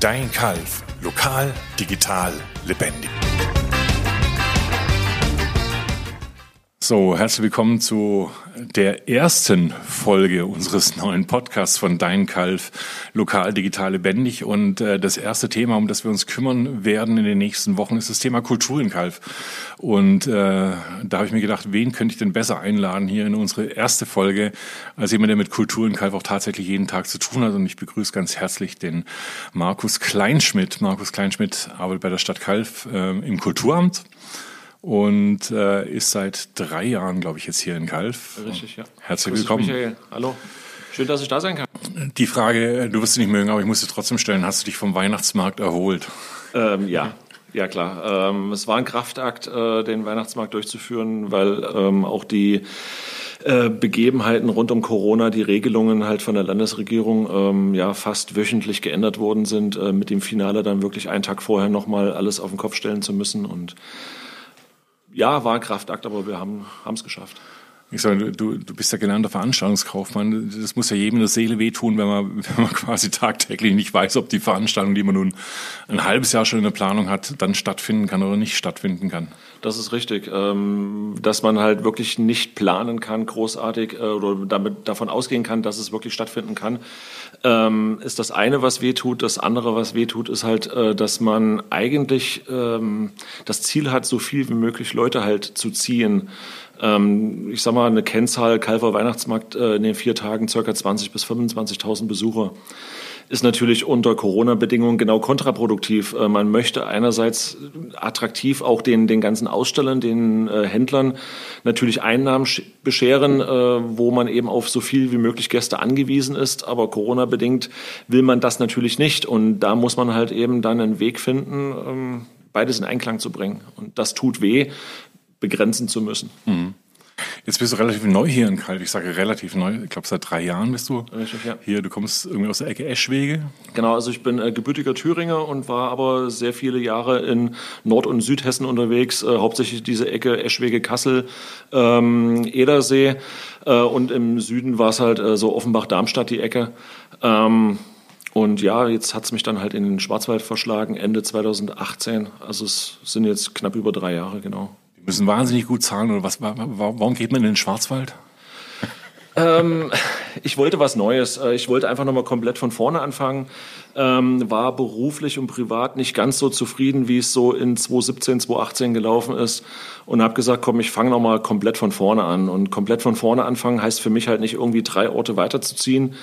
Dein Kalf. Lokal, digital, lebendig. So, herzlich willkommen zu der ersten Folge unseres neuen Podcasts von Dein Kalf, lokal, digital, lebendig. Und äh, das erste Thema, um das wir uns kümmern werden in den nächsten Wochen, ist das Thema Kultur in Kalf. Und äh, da habe ich mir gedacht, wen könnte ich denn besser einladen hier in unsere erste Folge, als jemand, der mit Kultur in Kalf auch tatsächlich jeden Tag zu tun hat. Und ich begrüße ganz herzlich den Markus Kleinschmidt. Markus Kleinschmidt arbeitet bei der Stadt Kalf äh, im Kulturamt und äh, ist seit drei Jahren, glaube ich, jetzt hier in Kalf. Richtig, ja. Herzlich Grüß willkommen. Michael. Hallo. Schön, dass ich da sein kann. Die Frage, du wirst sie nicht mögen, aber ich muss sie trotzdem stellen. Hast du dich vom Weihnachtsmarkt erholt? Ähm, ja. Ja klar, ähm, es war ein Kraftakt, äh, den Weihnachtsmarkt durchzuführen, weil ähm, auch die äh, Begebenheiten rund um Corona, die Regelungen halt von der Landesregierung ähm, ja fast wöchentlich geändert worden sind, äh, mit dem Finale dann wirklich einen Tag vorher nochmal alles auf den Kopf stellen zu müssen und ja, war ein Kraftakt, aber wir haben es geschafft. Ich sage, du, du bist ja gelernter Veranstaltungskaufmann. Das muss ja jedem in der Seele wehtun, wenn man, wenn man quasi tagtäglich nicht weiß, ob die Veranstaltung, die man nun ein halbes Jahr schon in der Planung hat, dann stattfinden kann oder nicht stattfinden kann. Das ist richtig, ähm, dass man halt wirklich nicht planen kann, großartig äh, oder damit davon ausgehen kann, dass es wirklich stattfinden kann, ähm, ist das eine, was wehtut. Das andere, was wehtut, ist halt, äh, dass man eigentlich ähm, das Ziel hat, so viel wie möglich Leute halt zu ziehen ähm, ich sag mal, eine Kennzahl Kalver Weihnachtsmarkt äh, in den vier Tagen circa 20 bis 25.000 Besucher ist natürlich unter Corona-Bedingungen genau kontraproduktiv. Äh, man möchte einerseits attraktiv auch den, den ganzen Ausstellern, den äh, Händlern natürlich Einnahmen bescheren, äh, wo man eben auf so viel wie möglich Gäste angewiesen ist. Aber Corona-bedingt will man das natürlich nicht. Und da muss man halt eben dann einen Weg finden, ähm, beides in Einklang zu bringen. Und das tut weh begrenzen zu müssen. Mhm. Jetzt bist du relativ neu hier in Kalf. Ich sage relativ neu. Ich glaube, seit drei Jahren bist du Richtig, ja. hier. Du kommst irgendwie aus der Ecke Eschwege. Genau, also ich bin äh, gebürtiger Thüringer und war aber sehr viele Jahre in Nord- und Südhessen unterwegs. Äh, hauptsächlich diese Ecke Eschwege, Kassel, ähm, Edersee. Äh, und im Süden war es halt äh, so Offenbach-Darmstadt die Ecke. Ähm, und ja, jetzt hat es mich dann halt in den Schwarzwald verschlagen, Ende 2018. Also es sind jetzt knapp über drei Jahre, genau müssen wahnsinnig gut zahlen oder was? Warum geht man in den Schwarzwald? Ähm, ich wollte was Neues. Äh, ich wollte einfach nochmal komplett von vorne anfangen. Ähm, war beruflich und privat nicht ganz so zufrieden, wie es so in 2017, 2018 gelaufen ist. Und habe gesagt, komm, ich fange nochmal komplett von vorne an. Und komplett von vorne anfangen heißt für mich halt nicht irgendwie drei Orte weiterzuziehen,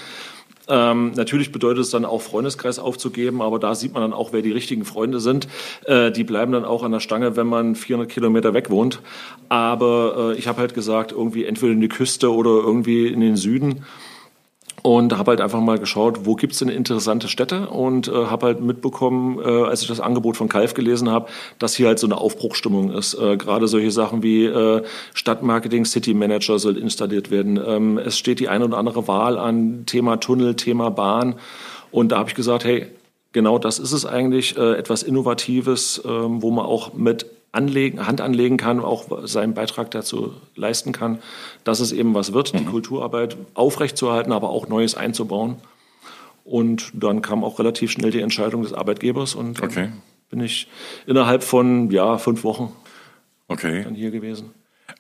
ähm, natürlich bedeutet es dann auch, Freundeskreis aufzugeben, aber da sieht man dann auch, wer die richtigen Freunde sind. Äh, die bleiben dann auch an der Stange, wenn man 400 Kilometer weg wohnt. Aber äh, ich habe halt gesagt, irgendwie entweder in die Küste oder irgendwie in den Süden und habe halt einfach mal geschaut, wo gibt's denn interessante Städte und äh, habe halt mitbekommen, äh, als ich das Angebot von Kalf gelesen habe, dass hier halt so eine Aufbruchstimmung ist. Äh, Gerade solche Sachen wie äh, Stadtmarketing, City Manager soll installiert werden. Ähm, es steht die eine oder andere Wahl an, Thema Tunnel, Thema Bahn. Und da habe ich gesagt, hey, genau das ist es eigentlich, äh, etwas Innovatives, äh, wo man auch mit anlegen, Hand anlegen kann, auch seinen Beitrag dazu leisten kann, dass es eben was wird, mhm. die Kulturarbeit aufrechtzuerhalten, aber auch Neues einzubauen. Und dann kam auch relativ schnell die Entscheidung des Arbeitgebers und okay. bin ich innerhalb von ja, fünf Wochen okay. dann hier gewesen.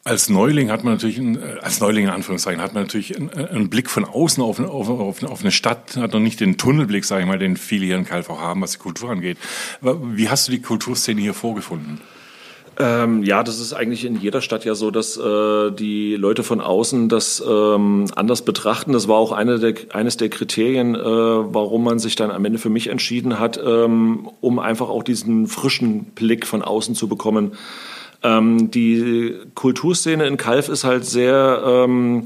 Als Neuling hat man natürlich, als Neuling in Anführungszeichen, hat man natürlich einen, einen Blick von außen auf, auf, auf, auf, eine Stadt, hat noch nicht den Tunnelblick, sage ich mal, den viele hier in Kalf auch haben, was die Kultur angeht. Wie hast du die Kulturszene hier vorgefunden? Ähm, ja, das ist eigentlich in jeder Stadt ja so, dass äh, die Leute von außen das ähm, anders betrachten. Das war auch eine der, eines der Kriterien, äh, warum man sich dann am Ende für mich entschieden hat, ähm, um einfach auch diesen frischen Blick von außen zu bekommen. Ähm, die Kulturszene in Kalf ist halt sehr ähm,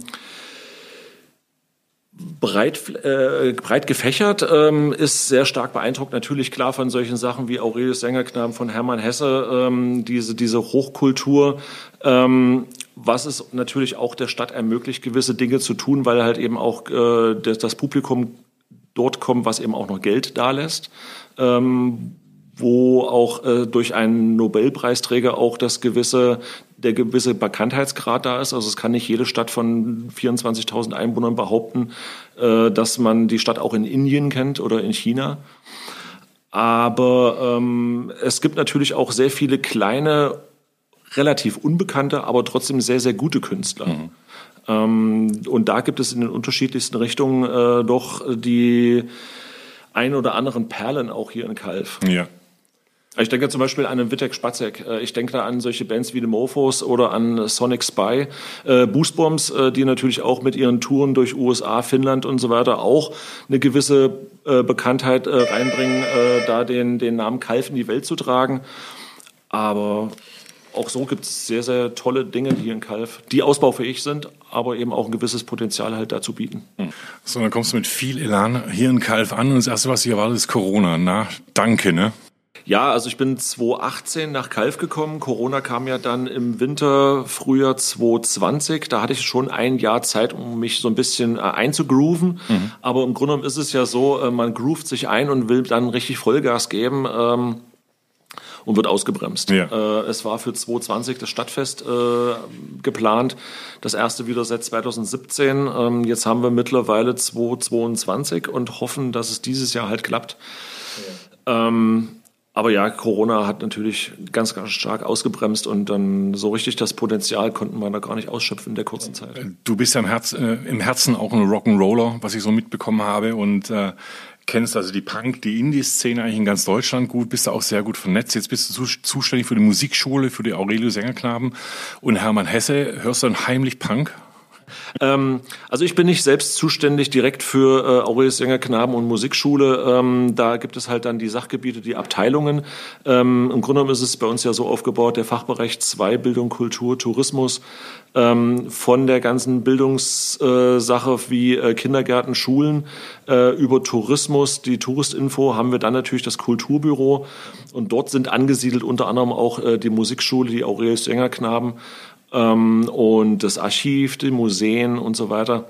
breit, äh, breit gefächert, ähm, ist sehr stark beeindruckt natürlich klar von solchen Sachen wie Aurelius Sängerknaben von Hermann Hesse, ähm, diese, diese Hochkultur, ähm, was es natürlich auch der Stadt ermöglicht, gewisse Dinge zu tun, weil halt eben auch äh, das, das Publikum dort kommt, was eben auch noch Geld da lässt. Ähm, wo auch äh, durch einen Nobelpreisträger auch das gewisse der gewisse Bekanntheitsgrad da ist. Also es kann nicht jede Stadt von 24.000 Einwohnern behaupten, äh, dass man die Stadt auch in Indien kennt oder in China. Aber ähm, es gibt natürlich auch sehr viele kleine, relativ unbekannte, aber trotzdem sehr, sehr gute Künstler. Mhm. Ähm, und da gibt es in den unterschiedlichsten Richtungen äh, doch die ein oder anderen Perlen auch hier in Kalf. Ja. Ich denke zum Beispiel an den Wittek Spatzek. Äh, ich denke da an solche Bands wie The Mofos oder an Sonic Spy. Äh, Boostbombs, äh, die natürlich auch mit ihren Touren durch USA, Finnland und so weiter auch eine gewisse Bekanntheit reinbringen, da den, den Namen Kalf in die Welt zu tragen. Aber auch so gibt es sehr, sehr tolle Dinge hier in Kalf, die ausbaufähig sind, aber eben auch ein gewisses Potenzial halt dazu bieten. Hm. So, dann kommst du mit viel Elan hier in Kalf an und das Erste, was ich erwarte, ist Corona. Na, danke, ne? Ja, also ich bin 2018 nach Kalf gekommen. Corona kam ja dann im Winter, Frühjahr 2020. Da hatte ich schon ein Jahr Zeit, um mich so ein bisschen äh, einzugrooven. Mhm. Aber im Grunde genommen ist es ja so, äh, man groovt sich ein und will dann richtig Vollgas geben. Ähm, und wird ausgebremst. Ja. Äh, es war für 2020 das Stadtfest äh, geplant, das erste wieder seit 2017. Ähm, jetzt haben wir mittlerweile 2022 und hoffen, dass es dieses Jahr halt klappt. Ja. Ähm, aber ja, Corona hat natürlich ganz, ganz stark ausgebremst und dann so richtig das Potenzial konnten wir da gar nicht ausschöpfen in der kurzen Zeit. Du bist ja im, Herz, äh, im Herzen auch ein Rock'n'Roller, was ich so mitbekommen habe und äh, kennst also die Punk, die Indie-Szene eigentlich in ganz Deutschland gut, bist da auch sehr gut vernetzt. Jetzt bist du zuständig für die Musikschule, für die Aurelio Sängerknaben und Hermann Hesse. Hörst du dann heimlich Punk? Ähm, also ich bin nicht selbst zuständig direkt für äh, Aurelius Sänger Knaben und Musikschule. Ähm, da gibt es halt dann die Sachgebiete, die Abteilungen. Ähm, Im Grunde genommen ist es bei uns ja so aufgebaut, der Fachbereich 2 Bildung, Kultur, Tourismus. Ähm, von der ganzen Bildungssache wie äh, Kindergärten, Schulen äh, über Tourismus, die Touristinfo, haben wir dann natürlich das Kulturbüro. Und dort sind angesiedelt unter anderem auch äh, die Musikschule, die Aurelius Sänger Knaben ähm, und das Archiv, die Museen und so weiter.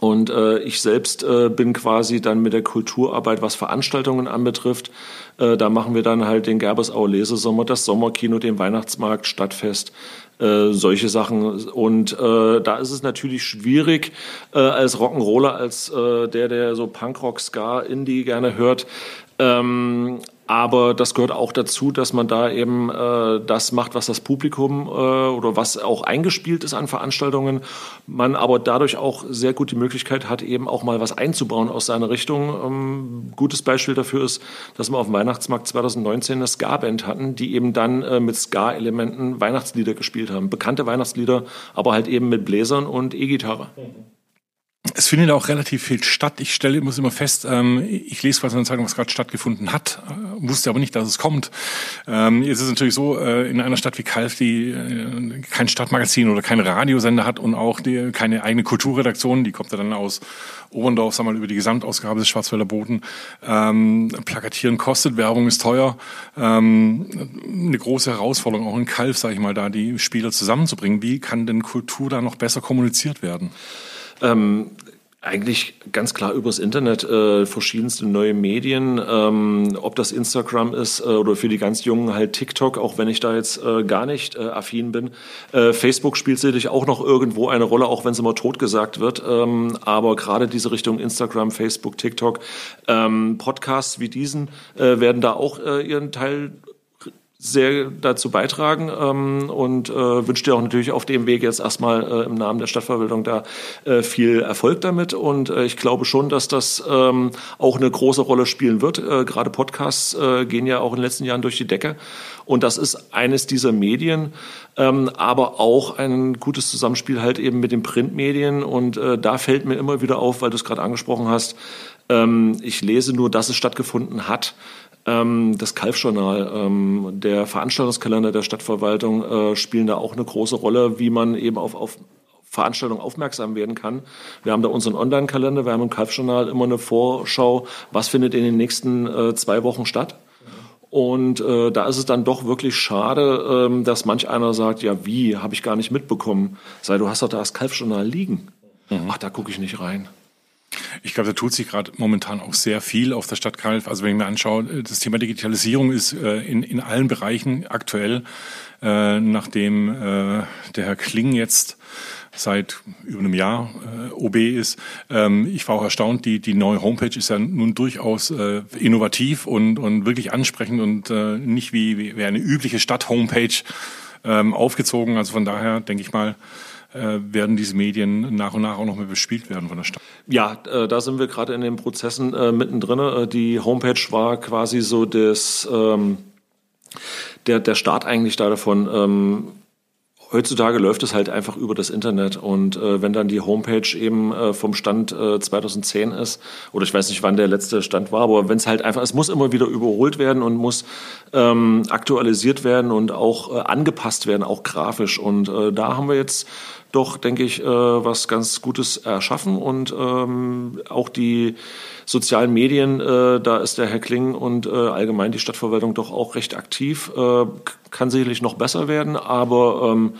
Und äh, ich selbst äh, bin quasi dann mit der Kulturarbeit, was Veranstaltungen anbetrifft. Äh, da machen wir dann halt den Gerbersauer Lesesommer, das Sommerkino, den Weihnachtsmarkt, Stadtfest, äh, solche Sachen. Und äh, da ist es natürlich schwierig, äh, als Rock'n'Roller, als äh, der, der so Punkrock, Ska, Indie gerne hört, ähm, aber das gehört auch dazu, dass man da eben äh, das macht, was das Publikum äh, oder was auch eingespielt ist an Veranstaltungen. Man aber dadurch auch sehr gut die Möglichkeit hat, eben auch mal was einzubauen aus seiner Richtung. Ähm, gutes Beispiel dafür ist, dass wir auf dem Weihnachtsmarkt 2019 eine Ska-Band hatten, die eben dann äh, mit Ska-Elementen Weihnachtslieder gespielt haben. Bekannte Weihnachtslieder, aber halt eben mit Bläsern und E-Gitarre. Mhm. Es findet auch relativ viel statt. Ich stelle muss immer fest, ähm, ich lese was in der Zeitung, was gerade stattgefunden hat, äh, wusste aber nicht, dass es kommt. Ähm, jetzt ist es natürlich so, äh, in einer Stadt wie Kalf, die äh, kein Stadtmagazin oder kein Radiosender hat und auch die, keine eigene Kulturredaktion, die kommt ja dann aus Oberndorf, sagen wir mal, über die Gesamtausgabe des Schwarzwälder Boden. Ähm, plakatieren kostet, Werbung ist teuer. Ähm, eine große Herausforderung auch in Kalf, sage ich mal, da die Spieler zusammenzubringen. Wie kann denn Kultur da noch besser kommuniziert werden? Ähm, eigentlich ganz klar übers Internet, äh, verschiedenste neue Medien, ähm, ob das Instagram ist äh, oder für die ganz Jungen halt TikTok, auch wenn ich da jetzt äh, gar nicht äh, affin bin. Äh, Facebook spielt sicherlich auch noch irgendwo eine Rolle, auch wenn es immer tot gesagt wird. Ähm, aber gerade diese Richtung Instagram, Facebook, TikTok, ähm, Podcasts wie diesen äh, werden da auch äh, ihren Teil sehr dazu beitragen ähm, und äh, wünsche dir auch natürlich auf dem Weg jetzt erstmal äh, im Namen der Stadtverwaltung da äh, viel Erfolg damit. Und äh, ich glaube schon, dass das ähm, auch eine große Rolle spielen wird. Äh, Gerade Podcasts äh, gehen ja auch in den letzten Jahren durch die Decke. Und das ist eines dieser Medien, ähm, aber auch ein gutes Zusammenspiel halt eben mit den Printmedien. Und äh, da fällt mir immer wieder auf, weil du es gerade angesprochen hast, ähm, ich lese nur, dass es stattgefunden hat das Kalfjournal, ähm, der Veranstaltungskalender der Stadtverwaltung äh, spielen da auch eine große Rolle, wie man eben auf, auf Veranstaltungen aufmerksam werden kann. Wir haben da unseren Online-Kalender, wir haben im Kalfjournal immer eine Vorschau, was findet in den nächsten äh, zwei Wochen statt. Und äh, da ist es dann doch wirklich schade, ähm, dass manch einer sagt, ja wie, habe ich gar nicht mitbekommen. Sei, du hast doch da das Kalfjournal liegen. Mhm. Ach, da gucke ich nicht rein. Ich glaube, da tut sich gerade momentan auch sehr viel auf der Stadt Kalf. Also wenn ich mir anschaue, das Thema Digitalisierung ist äh, in, in allen Bereichen aktuell, äh, nachdem äh, der Herr Kling jetzt seit über einem Jahr äh, OB ist. Ähm, ich war auch erstaunt, die, die neue Homepage ist ja nun durchaus äh, innovativ und, und wirklich ansprechend und äh, nicht wie, wie eine übliche Stadt-Homepage ähm, aufgezogen. Also von daher denke ich mal, äh, werden diese Medien nach und nach auch noch mehr bespielt werden von der Stadt. Ja, äh, da sind wir gerade in den Prozessen äh, mittendrin. Äh, die Homepage war quasi so das, ähm, der, der Start eigentlich da davon. Ähm, heutzutage läuft es halt einfach über das Internet und äh, wenn dann die Homepage eben äh, vom Stand äh, 2010 ist oder ich weiß nicht, wann der letzte Stand war, aber wenn es halt einfach, es muss immer wieder überholt werden und muss ähm, aktualisiert werden und auch äh, angepasst werden, auch grafisch und äh, da haben wir jetzt doch, denke ich, äh, was ganz Gutes erschaffen und ähm, auch die sozialen Medien, äh, da ist der Herr Kling und äh, allgemein die Stadtverwaltung doch auch recht aktiv. Äh, kann sicherlich noch besser werden, aber ähm,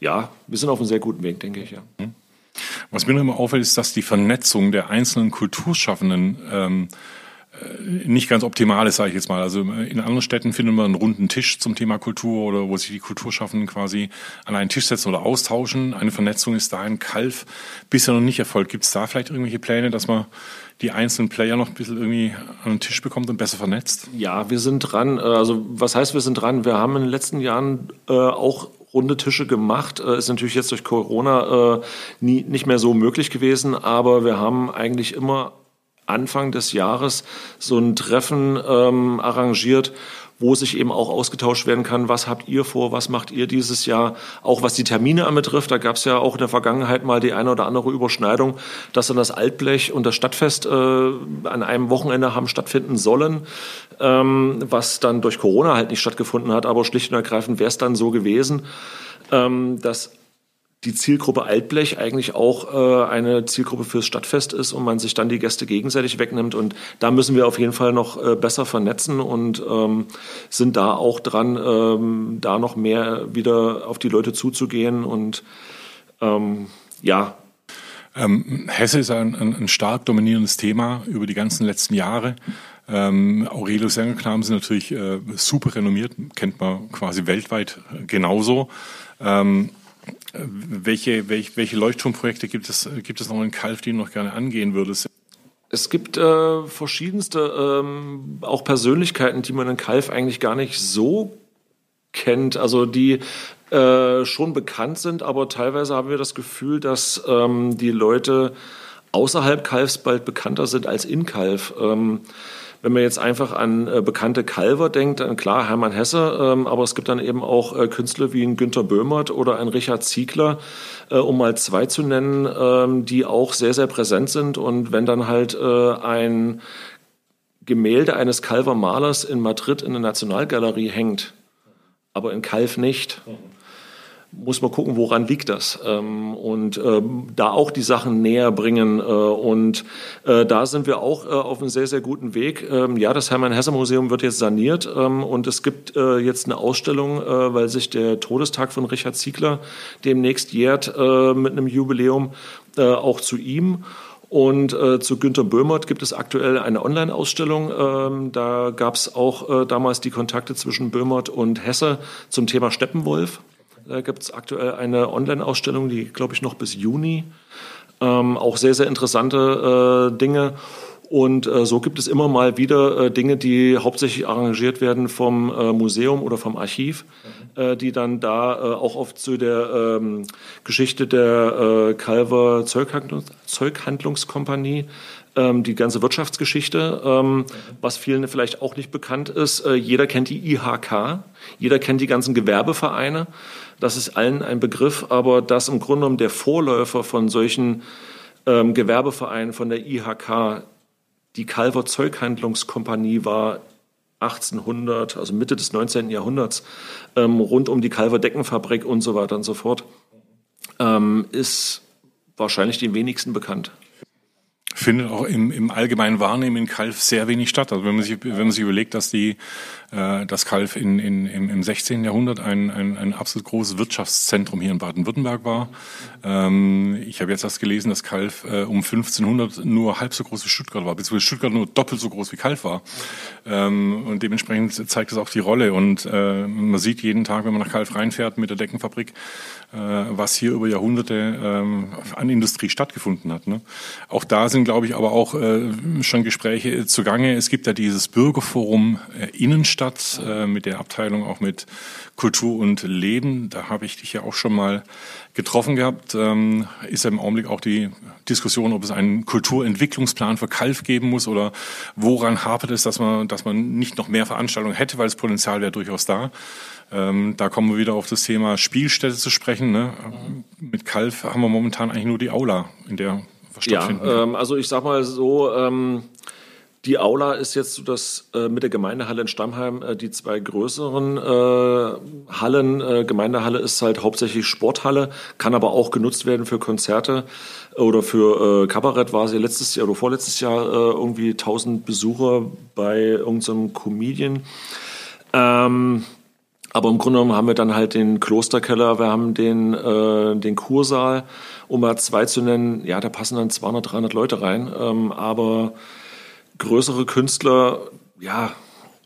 ja, wir sind auf einem sehr guten Weg, denke ich, ja. Mhm. Was mir noch immer auffällt, ist, dass die Vernetzung der einzelnen Kulturschaffenden ähm, äh, nicht ganz optimal ist, sage ich jetzt mal. Also äh, in anderen Städten findet man einen runden Tisch zum Thema Kultur oder wo sich die Kulturschaffenden quasi an einen Tisch setzen oder austauschen. Eine Vernetzung ist da in Kalf bisher noch nicht erfolgt. Gibt es da vielleicht irgendwelche Pläne, dass man die einzelnen Player noch ein bisschen irgendwie an den Tisch bekommt und besser vernetzt? Ja, wir sind dran. Äh, also was heißt, wir sind dran? Wir haben in den letzten Jahren äh, auch runde Tische gemacht. Äh, ist natürlich jetzt durch Corona äh, nie, nicht mehr so möglich gewesen, aber wir haben eigentlich immer Anfang des Jahres so ein Treffen ähm, arrangiert, wo sich eben auch ausgetauscht werden kann, was habt ihr vor, was macht ihr dieses Jahr, auch was die Termine anbetrifft. Da gab es ja auch in der Vergangenheit mal die eine oder andere Überschneidung, dass dann das Altblech und das Stadtfest äh, an einem Wochenende haben stattfinden sollen, ähm, was dann durch Corona halt nicht stattgefunden hat, aber schlicht und ergreifend wäre es dann so gewesen, ähm, dass die Zielgruppe Altblech eigentlich auch äh, eine Zielgruppe fürs Stadtfest ist und man sich dann die Gäste gegenseitig wegnimmt. Und da müssen wir auf jeden Fall noch äh, besser vernetzen und ähm, sind da auch dran, ähm, da noch mehr wieder auf die Leute zuzugehen. Und ähm, ja. Ähm, Hesse ist ein, ein, ein stark dominierendes Thema über die ganzen letzten Jahre. Ähm, Aurelius Sängerknaben sind natürlich äh, super renommiert, kennt man quasi weltweit genauso. Ähm, welche, welche, welche Leuchtturmprojekte gibt es, gibt es noch in Kalf, die du noch gerne angehen würdest? Es gibt äh, verschiedenste ähm, auch Persönlichkeiten, die man in Kalf eigentlich gar nicht so kennt, also die äh, schon bekannt sind, aber teilweise haben wir das Gefühl, dass ähm, die Leute außerhalb Kalfs bald bekannter sind als in Kalf. Ähm, wenn man jetzt einfach an äh, bekannte Calver denkt, dann klar Hermann Hesse, ähm, aber es gibt dann eben auch äh, Künstler wie ein Günter Böhmert oder ein Richard Ziegler, äh, um mal zwei zu nennen, ähm, die auch sehr, sehr präsent sind. Und wenn dann halt äh, ein Gemälde eines Calver Malers in Madrid in der Nationalgalerie hängt, aber in Calv nicht, mhm muss man gucken, woran liegt das ähm, und ähm, da auch die Sachen näher bringen äh, und äh, da sind wir auch äh, auf einem sehr sehr guten Weg. Ähm, ja, das Hermann Hesse Museum wird jetzt saniert und es gibt jetzt eine Ausstellung, weil sich der Todestag von Richard Ziegler demnächst jährt äh, mit einem Jubiläum auch zu ihm. Und äh, zu Günter Böhmert gibt es aktuell eine Online-Ausstellung. Ähm, da gab es auch äh, damals die Kontakte zwischen Böhmert und Hesse zum Thema Steppenwolf. Da gibt es aktuell eine Online-Ausstellung, die, glaube ich, noch bis Juni. Ähm, auch sehr, sehr interessante äh, Dinge. Und äh, so gibt es immer mal wieder äh, Dinge, die hauptsächlich arrangiert werden vom äh, Museum oder vom Archiv, mhm. äh, die dann da äh, auch oft zu der ähm, Geschichte der äh, Calver Zeughandlungs Zeughandlungskompanie ähm, die ganze Wirtschaftsgeschichte, ähm, mhm. was vielen vielleicht auch nicht bekannt ist. Äh, jeder kennt die IHK, jeder kennt die ganzen Gewerbevereine. Das ist allen ein Begriff, aber dass im Grunde genommen der Vorläufer von solchen ähm, Gewerbevereinen von der IHK die Calver Zeughandlungskompanie war 1800, also Mitte des 19. Jahrhunderts, ähm, rund um die Calver Deckenfabrik und so weiter und so fort, ähm, ist wahrscheinlich den wenigsten bekannt. Findet auch im, im allgemeinen Wahrnehmen in Kalf sehr wenig statt. Also wenn man sich, wenn man sich überlegt, dass die äh, das Kalf in, in, im, im 16. Jahrhundert ein, ein, ein absolut großes Wirtschaftszentrum hier in Baden-Württemberg war. Ähm, ich habe jetzt erst gelesen, dass Kalf äh, um 1500 nur halb so groß wie Stuttgart war, beziehungsweise Stuttgart nur doppelt so groß wie Kalf war. Ähm, und dementsprechend zeigt das auch die Rolle. Und äh, man sieht jeden Tag, wenn man nach Kalf reinfährt mit der Deckenfabrik, äh, was hier über Jahrhunderte ähm, an Industrie stattgefunden hat. Ne? Auch da sind, glaube ich, aber auch äh, schon Gespräche zugange. Es gibt ja dieses Bürgerforum äh, Innenstadt äh, mit der Abteilung auch mit Kultur und Leben. Da habe ich dich ja auch schon mal getroffen gehabt. Ähm, ist ja im Augenblick auch die Diskussion, ob es einen Kulturentwicklungsplan für Kalf geben muss oder woran hapert es, dass man, dass man nicht noch mehr Veranstaltungen hätte, weil das Potenzial wäre durchaus da. Ähm, da kommen wir wieder auf das Thema Spielstätte zu sprechen. Ne? Mit Kalf haben wir momentan eigentlich nur die Aula, in der stattfinden Ja, ähm, also ich sag mal so, ähm, die Aula ist jetzt so das äh, mit der Gemeindehalle in Stammheim äh, die zwei größeren äh, Hallen. Äh, Gemeindehalle ist halt hauptsächlich Sporthalle, kann aber auch genutzt werden für Konzerte oder für äh, Kabarett war sie letztes Jahr oder vorletztes Jahr äh, irgendwie 1000 Besucher bei irgendeinem Comedian. Ähm, aber im Grunde genommen haben wir dann halt den Klosterkeller, wir haben den, äh, den Kursaal, um mal zwei zu nennen. Ja, da passen dann 200, 300 Leute rein. Ähm, aber größere Künstler, ja,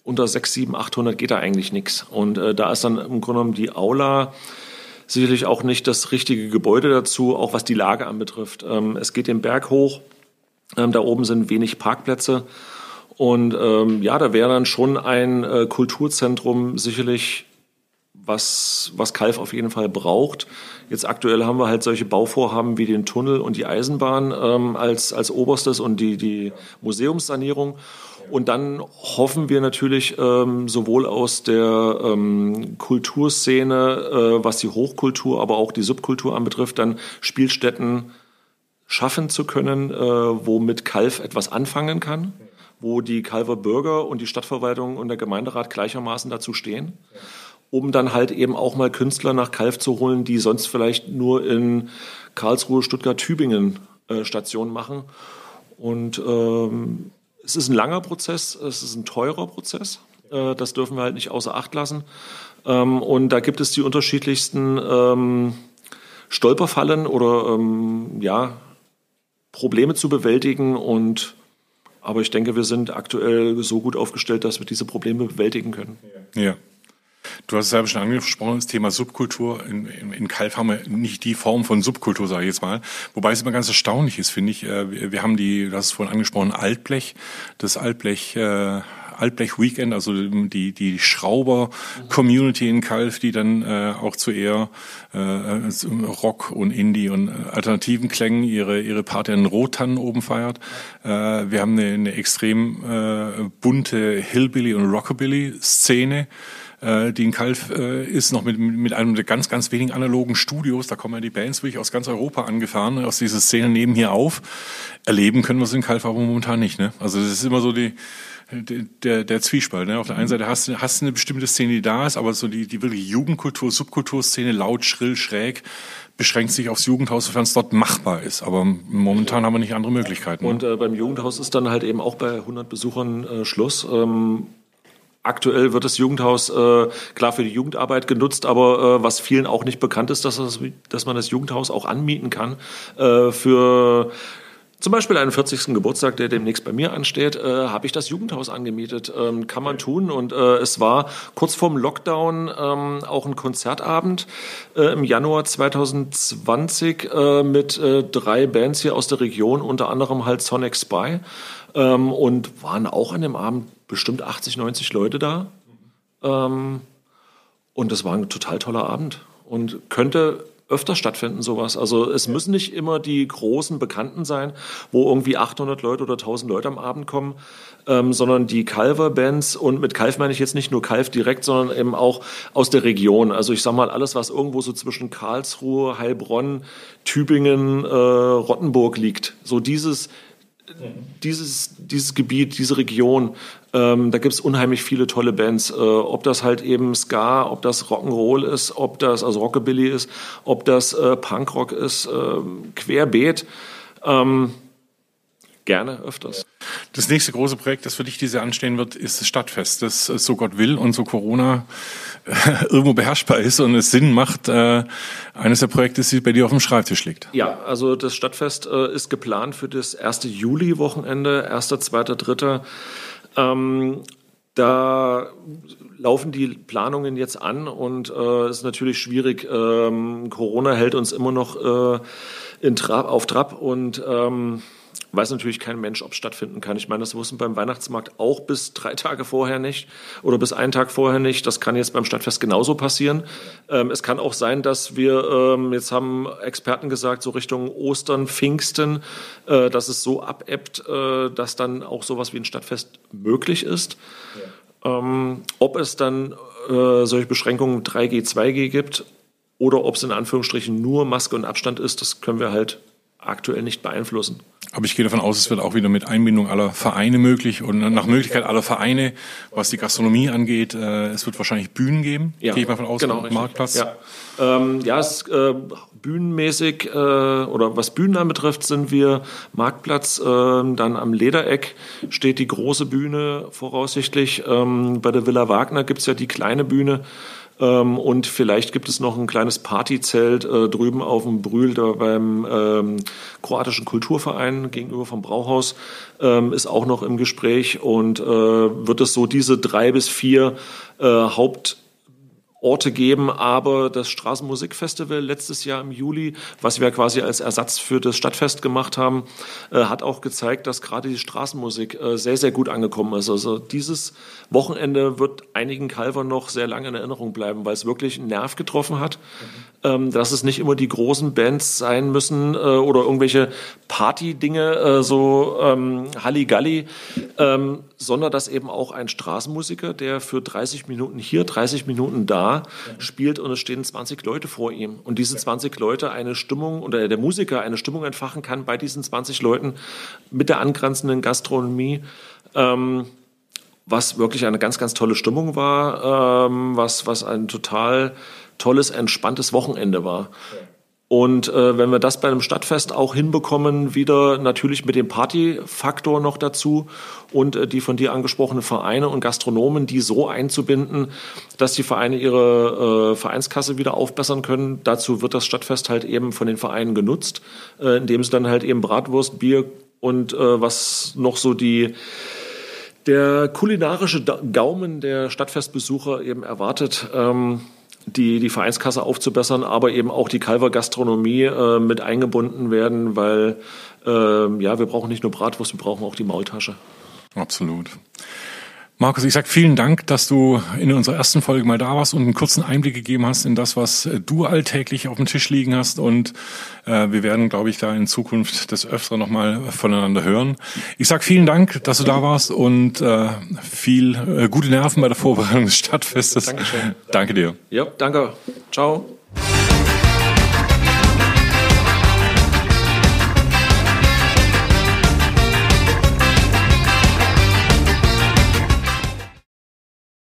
unter 6, 7, 800 geht da eigentlich nichts. Und äh, da ist dann im Grunde genommen die Aula sicherlich auch nicht das richtige Gebäude dazu, auch was die Lage anbetrifft. Ähm, es geht den Berg hoch, ähm, da oben sind wenig Parkplätze. Und ähm, ja, da wäre dann schon ein äh, Kulturzentrum sicherlich was, was Kalf auf jeden Fall braucht. Jetzt aktuell haben wir halt solche Bauvorhaben wie den Tunnel und die Eisenbahn ähm, als, als oberstes und die, die Museumssanierung. Und dann hoffen wir natürlich ähm, sowohl aus der ähm, Kulturszene, äh, was die Hochkultur, aber auch die Subkultur anbetrifft, dann Spielstätten schaffen zu können, äh, womit Kalf etwas anfangen kann, wo die Kalver Bürger und die Stadtverwaltung und der Gemeinderat gleichermaßen dazu stehen um dann halt eben auch mal Künstler nach Kalf zu holen, die sonst vielleicht nur in Karlsruhe, Stuttgart, Tübingen äh, Stationen machen. Und ähm, es ist ein langer Prozess, es ist ein teurer Prozess. Äh, das dürfen wir halt nicht außer Acht lassen. Ähm, und da gibt es die unterschiedlichsten ähm, Stolperfallen oder ähm, ja, Probleme zu bewältigen. Und aber ich denke, wir sind aktuell so gut aufgestellt, dass wir diese Probleme bewältigen können. Ja. Du hast es selber schon angesprochen, das Thema Subkultur. In, in, in Kalf haben wir nicht die Form von Subkultur, sage ich jetzt mal. Wobei es immer ganz erstaunlich ist, finde ich. Äh, wir haben die, du hast es vorhin angesprochen, Altblech. Das Altblech, äh, Altblech Weekend, also die, die Schrauber-Community in Kalf, die dann äh, auch zu eher äh, Rock und Indie und alternativen Klängen ihre, ihre Party in Rotannen oben feiert. Äh, wir haben eine, eine extrem äh, bunte Hillbilly- und Rockabilly-Szene äh, die in Kalf äh, ist, noch mit, mit einem der ganz, ganz wenigen analogen Studios. Da kommen ja die Bands wirklich aus ganz Europa angefahren, aus dieser Szene nehmen hier auf. Erleben können wir es in Kalf aber momentan nicht. Ne? Also das ist immer so die der, der Zwiespalt. Ne? Auf der einen Seite hast du hast eine bestimmte Szene, die da ist, aber so die, die wirklich Jugendkultur, Subkulturszene, laut, schrill, schräg, beschränkt sich aufs Jugendhaus, sofern es dort machbar ist. Aber momentan haben wir nicht andere Möglichkeiten. Ne? Und äh, beim Jugendhaus ist dann halt eben auch bei 100 Besuchern äh, Schluss. Ähm Aktuell wird das Jugendhaus äh, klar für die Jugendarbeit genutzt, aber äh, was vielen auch nicht bekannt ist, dass, das, dass man das Jugendhaus auch anmieten kann äh, für zum Beispiel einen 40. Geburtstag, der demnächst bei mir ansteht, äh, habe ich das Jugendhaus angemietet. Ähm, kann man tun. Und äh, es war kurz vorm Lockdown ähm, auch ein Konzertabend äh, im Januar 2020 äh, mit äh, drei Bands hier aus der Region, unter anderem halt Sonic Spy. Ähm, und waren auch an dem Abend bestimmt 80, 90 Leute da. Ähm, und das war ein total toller Abend. Und könnte öfter stattfinden, sowas. Also es müssen nicht immer die großen Bekannten sein, wo irgendwie 800 Leute oder 1000 Leute am Abend kommen, ähm, sondern die Calver-Bands und mit Kalf meine ich jetzt nicht nur Kalf direkt, sondern eben auch aus der Region. Also ich sag mal alles, was irgendwo so zwischen Karlsruhe, Heilbronn, Tübingen, äh, Rottenburg liegt. So dieses dieses, dieses Gebiet, diese Region, ähm, da gibt es unheimlich viele tolle Bands. Äh, ob das halt eben Ska, ob das Rock'n'Roll ist, ob das also Rockabilly ist, ob das äh, Punkrock ist, äh, querbeet. Ähm, gerne öfters. Das nächste große Projekt, das für dich diese anstehen wird, ist das Stadtfest, das so Gott will und so Corona äh, irgendwo beherrschbar ist und es Sinn macht, äh, eines der Projekte, das bei dir auf dem Schreibtisch liegt. Ja, also das Stadtfest äh, ist geplant für das erste Juli-Wochenende, 1., 2., 3. Ähm, da laufen die Planungen jetzt an und es äh, ist natürlich schwierig. Ähm, Corona hält uns immer noch äh, in Trab, auf Trab und ähm, weiß natürlich kein Mensch, ob es stattfinden kann. Ich meine, das wussten beim Weihnachtsmarkt auch bis drei Tage vorher nicht oder bis einen Tag vorher nicht. Das kann jetzt beim Stadtfest genauso passieren. Ähm, es kann auch sein, dass wir, ähm, jetzt haben Experten gesagt, so Richtung Ostern, Pfingsten, äh, dass es so abebbt, äh, dass dann auch sowas wie ein Stadtfest möglich ist. Ja. Ähm, ob es dann äh, solche Beschränkungen 3G, 2G gibt oder ob es in Anführungsstrichen nur Maske und Abstand ist, das können wir halt aktuell nicht beeinflussen. Aber ich gehe davon aus, es wird auch wieder mit Einbindung aller Vereine möglich und nach Möglichkeit aller Vereine, was die Gastronomie angeht. Äh, es wird wahrscheinlich Bühnen geben, ja, gehe ich mal von aus, genau, Marktplatz. Ja, ähm, ja es, äh, bühnenmäßig äh, oder was Bühnen anbetrifft, sind wir Marktplatz. Äh, dann am Ledereck steht die große Bühne voraussichtlich. Ähm, bei der Villa Wagner gibt's ja die kleine Bühne. Ähm, und vielleicht gibt es noch ein kleines Partyzelt äh, drüben auf dem Brühl da beim ähm, kroatischen Kulturverein gegenüber vom Brauhaus. Ähm, ist auch noch im Gespräch und äh, wird es so diese drei bis vier äh, Haupt Orte geben, aber das Straßenmusikfestival letztes Jahr im Juli, was wir quasi als Ersatz für das Stadtfest gemacht haben, äh, hat auch gezeigt, dass gerade die Straßenmusik äh, sehr, sehr gut angekommen ist. Also dieses Wochenende wird einigen Calvern noch sehr lange in Erinnerung bleiben, weil es wirklich einen Nerv getroffen hat, mhm. ähm, dass es nicht immer die großen Bands sein müssen äh, oder irgendwelche Party-Dinge, äh, so ähm, Halligalli, ähm, sondern dass eben auch ein Straßenmusiker, der für 30 Minuten hier, 30 Minuten da spielt und es stehen 20 Leute vor ihm. Und diese 20 Leute eine Stimmung oder der Musiker eine Stimmung entfachen kann bei diesen 20 Leuten mit der angrenzenden Gastronomie. Ähm, was wirklich eine ganz, ganz tolle Stimmung war, ähm, was, was ein total tolles, entspanntes Wochenende war. Und äh, wenn wir das bei einem Stadtfest auch hinbekommen, wieder natürlich mit dem Partyfaktor noch dazu und äh, die von dir angesprochenen Vereine und Gastronomen, die so einzubinden, dass die Vereine ihre äh, Vereinskasse wieder aufbessern können. Dazu wird das Stadtfest halt eben von den Vereinen genutzt, äh, indem sie dann halt eben Bratwurst, Bier und äh, was noch so die der kulinarische Gaumen der Stadtfestbesucher eben erwartet. Ähm, die, die Vereinskasse aufzubessern, aber eben auch die Kalver-Gastronomie äh, mit eingebunden werden, weil äh, ja, wir brauchen nicht nur Bratwurst, wir brauchen auch die Maultasche. Absolut. Markus, ich sag vielen Dank, dass du in unserer ersten Folge mal da warst und einen kurzen Einblick gegeben hast in das, was du alltäglich auf dem Tisch liegen hast. Und äh, wir werden, glaube ich, da in Zukunft des Öfteren nochmal voneinander hören. Ich sag vielen Dank, dass du da warst und äh, viel äh, gute Nerven bei der Vorbereitung des Stadtfestes. Dankeschön. Danke dir. Ja, danke. Ciao.